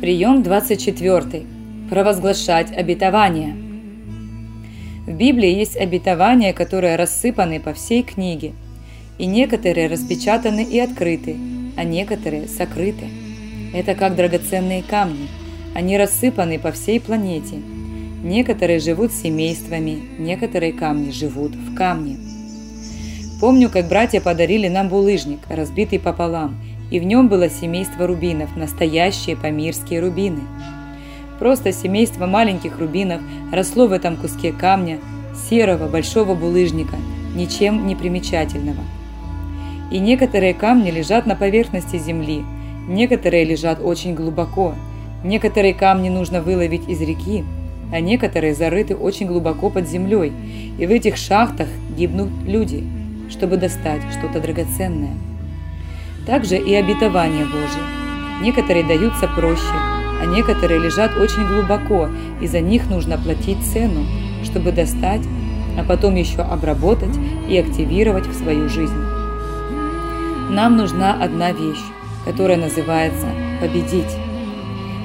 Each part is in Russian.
Прием 24. Провозглашать обетование. В Библии есть обетования, которые рассыпаны по всей книге, и некоторые распечатаны и открыты, а некоторые сокрыты. Это как драгоценные камни. Они рассыпаны по всей планете. Некоторые живут семействами, некоторые камни живут в камне. Помню, как братья подарили нам булыжник, разбитый пополам – и в нем было семейство рубинов, настоящие памирские рубины. Просто семейство маленьких рубинов росло в этом куске камня, серого большого булыжника, ничем не примечательного. И некоторые камни лежат на поверхности земли, некоторые лежат очень глубоко, некоторые камни нужно выловить из реки, а некоторые зарыты очень глубоко под землей, и в этих шахтах гибнут люди, чтобы достать что-то драгоценное. Также и обетования Божьи. Некоторые даются проще, а некоторые лежат очень глубоко, и за них нужно платить цену, чтобы достать, а потом еще обработать и активировать в свою жизнь. Нам нужна одна вещь, которая называется «победить».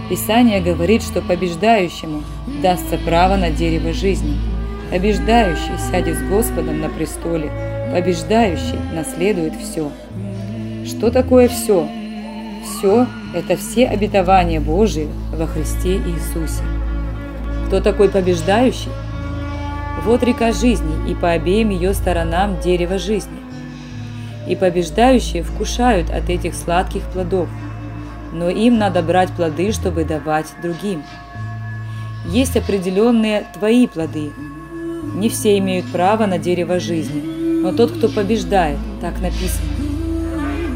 Писание говорит, что побеждающему дастся право на дерево жизни. Побеждающий сядет с Господом на престоле, побеждающий наследует все. Что такое все? Все – это все обетования Божии во Христе Иисусе. Кто такой побеждающий? Вот река жизни, и по обеим ее сторонам дерево жизни. И побеждающие вкушают от этих сладких плодов, но им надо брать плоды, чтобы давать другим. Есть определенные твои плоды. Не все имеют право на дерево жизни, но тот, кто побеждает, так написано.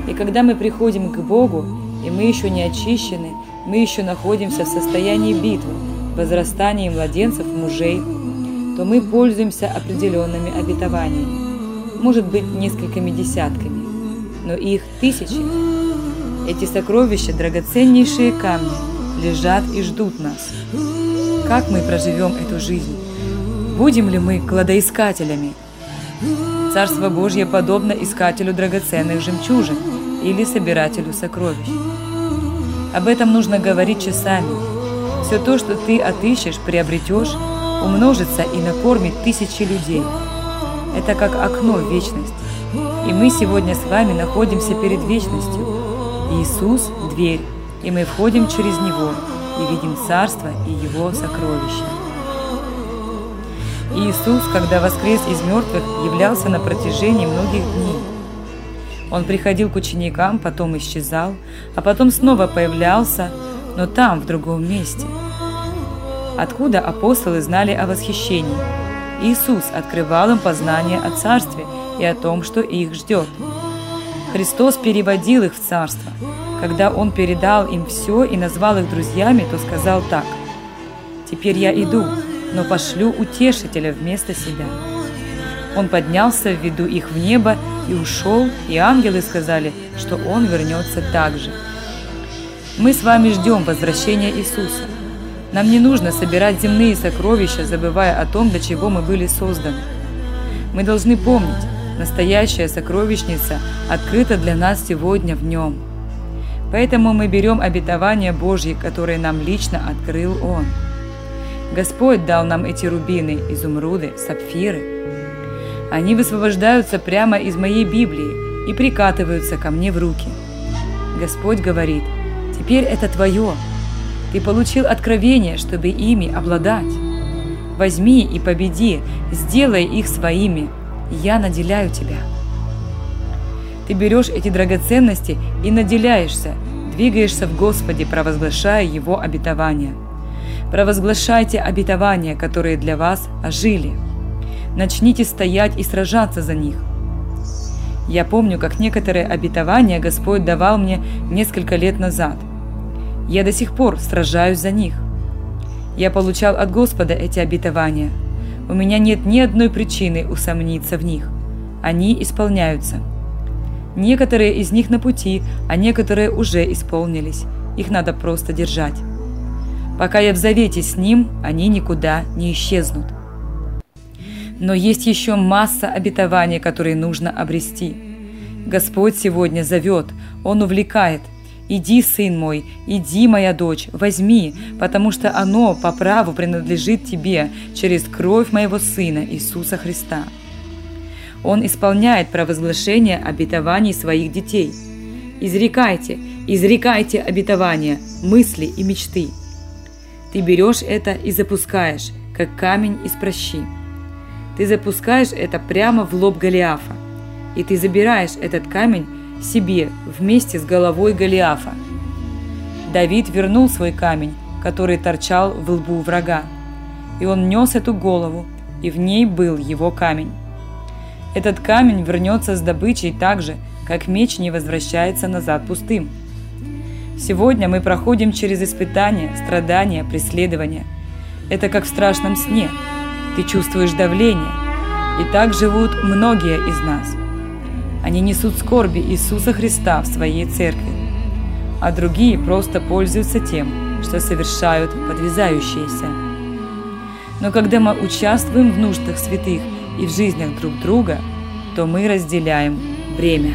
И когда мы приходим к Богу, и мы еще не очищены, мы еще находимся в состоянии битвы, возрастания младенцев, мужей, то мы пользуемся определенными обетованиями, может быть, несколькими десятками, но их тысячи. Эти сокровища, драгоценнейшие камни, лежат и ждут нас. Как мы проживем эту жизнь? Будем ли мы кладоискателями? Царство Божье подобно искателю драгоценных жемчужин или собирателю сокровищ. Об этом нужно говорить часами. Все то, что ты отыщешь, приобретешь, умножится и накормит тысячи людей. Это как окно в вечность. И мы сегодня с вами находимся перед вечностью. Иисус – дверь, и мы входим через Него и видим Царство и Его сокровища. Иисус, когда воскрес из мертвых, являлся на протяжении многих дней. Он приходил к ученикам, потом исчезал, а потом снова появлялся, но там, в другом месте. Откуда апостолы знали о восхищении? Иисус открывал им познание о Царстве и о том, что их ждет. Христос переводил их в Царство. Когда Он передал им все и назвал их друзьями, то сказал так. «Теперь я иду, но пошлю утешителя вместо себя. Он поднялся в виду их в небо и ушел, и ангелы сказали, что он вернется так же. Мы с вами ждем возвращения Иисуса. Нам не нужно собирать земные сокровища, забывая о том, для чего мы были созданы. Мы должны помнить, настоящая сокровищница открыта для нас сегодня в нем. Поэтому мы берем обетование Божье, которое нам лично открыл Он. Господь дал нам эти рубины, изумруды, сапфиры. Они высвобождаются прямо из моей Библии и прикатываются ко мне в руки. Господь говорит, теперь это твое. Ты получил откровение, чтобы ими обладать. Возьми и победи, сделай их своими. Я наделяю тебя. Ты берешь эти драгоценности и наделяешься, двигаешься в Господе, провозглашая Его обетования – Провозглашайте обетования, которые для вас ожили. Начните стоять и сражаться за них. Я помню, как некоторые обетования Господь давал мне несколько лет назад. Я до сих пор сражаюсь за них. Я получал от Господа эти обетования. У меня нет ни одной причины усомниться в них. Они исполняются. Некоторые из них на пути, а некоторые уже исполнились. Их надо просто держать. Пока я в завете с Ним, они никуда не исчезнут. Но есть еще масса обетований, которые нужно обрести. Господь сегодня зовет, Он увлекает, «Иди, сын мой, иди, моя дочь, возьми, потому что оно по праву принадлежит тебе через кровь моего Сына Иисуса Христа». Он исполняет провозглашение обетований своих детей. «Изрекайте, изрекайте обетования, мысли и мечты». Ты берешь это и запускаешь, как камень из прощи. Ты запускаешь это прямо в лоб Голиафа, и ты забираешь этот камень себе вместе с головой Голиафа. Давид вернул свой камень, который торчал в лбу врага, и он нес эту голову, и в ней был его камень. Этот камень вернется с добычей так же, как меч не возвращается назад пустым. Сегодня мы проходим через испытания, страдания, преследования. Это как в страшном сне. Ты чувствуешь давление. И так живут многие из нас – они несут скорби Иисуса Христа в своей церкви, а другие просто пользуются тем, что совершают подвязающиеся. Но когда мы участвуем в нуждах святых и в жизнях друг друга, то мы разделяем время.